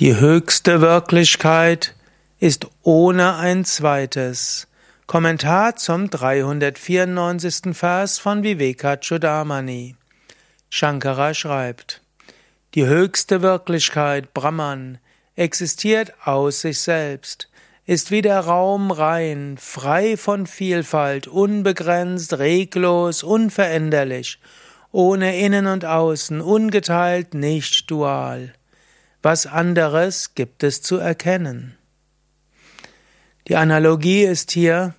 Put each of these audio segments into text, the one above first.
Die höchste Wirklichkeit ist ohne ein zweites. Kommentar zum 394. Vers von Vivekachudamani. Shankara schreibt, die höchste Wirklichkeit, Brahman, existiert aus sich selbst, ist wie der Raum rein, frei von Vielfalt, unbegrenzt, reglos, unveränderlich, ohne Innen und Außen, ungeteilt, nicht dual. Was anderes gibt es zu erkennen? Die Analogie ist hier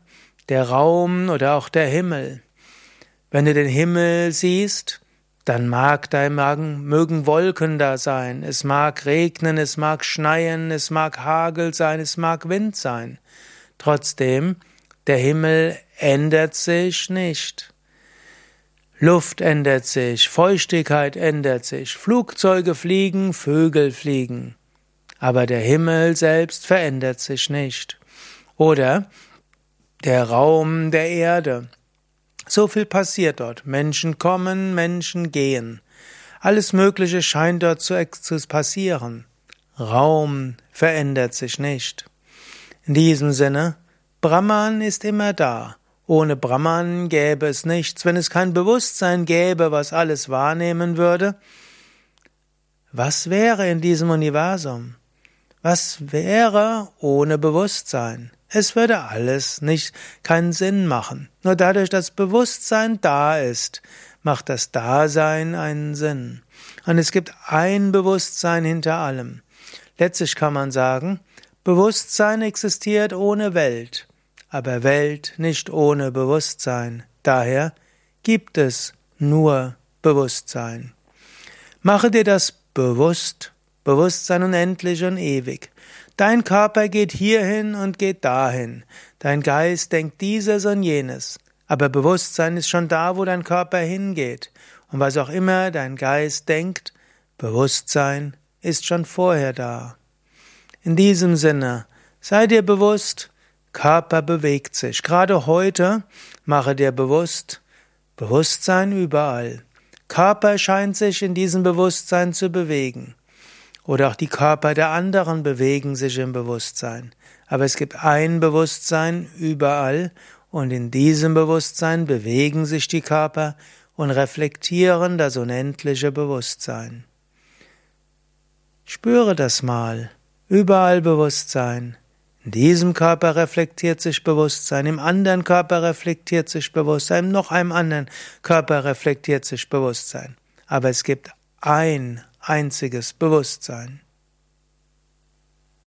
der Raum oder auch der Himmel. Wenn du den Himmel siehst, dann mag dein Magen, mögen Wolken da sein, es mag regnen, es mag schneien, es mag Hagel sein, es mag Wind sein. Trotzdem, der Himmel ändert sich nicht. Luft ändert sich, Feuchtigkeit ändert sich, Flugzeuge fliegen, Vögel fliegen. Aber der Himmel selbst verändert sich nicht. Oder der Raum der Erde. So viel passiert dort. Menschen kommen, Menschen gehen. Alles Mögliche scheint dort zu passieren. Raum verändert sich nicht. In diesem Sinne, Brahman ist immer da. Ohne Brahman gäbe es nichts. Wenn es kein Bewusstsein gäbe, was alles wahrnehmen würde, was wäre in diesem Universum? Was wäre ohne Bewusstsein? Es würde alles nicht keinen Sinn machen. Nur dadurch, dass Bewusstsein da ist, macht das Dasein einen Sinn. Und es gibt ein Bewusstsein hinter allem. Letztlich kann man sagen, Bewusstsein existiert ohne Welt aber Welt nicht ohne Bewusstsein. Daher gibt es nur Bewusstsein. Mache dir das bewusst, Bewusstsein unendlich und ewig. Dein Körper geht hierhin und geht dahin. Dein Geist denkt dieses und jenes. Aber Bewusstsein ist schon da, wo dein Körper hingeht. Und was auch immer dein Geist denkt, Bewusstsein ist schon vorher da. In diesem Sinne, sei dir bewusst, Körper bewegt sich. Gerade heute mache dir bewusst, Bewusstsein überall. Körper scheint sich in diesem Bewusstsein zu bewegen. Oder auch die Körper der anderen bewegen sich im Bewusstsein. Aber es gibt ein Bewusstsein überall und in diesem Bewusstsein bewegen sich die Körper und reflektieren das unendliche Bewusstsein. Spüre das mal. Überall Bewusstsein. In diesem Körper reflektiert sich Bewusstsein, im anderen Körper reflektiert sich Bewusstsein, noch einem anderen Körper reflektiert sich Bewusstsein. Aber es gibt ein einziges Bewusstsein.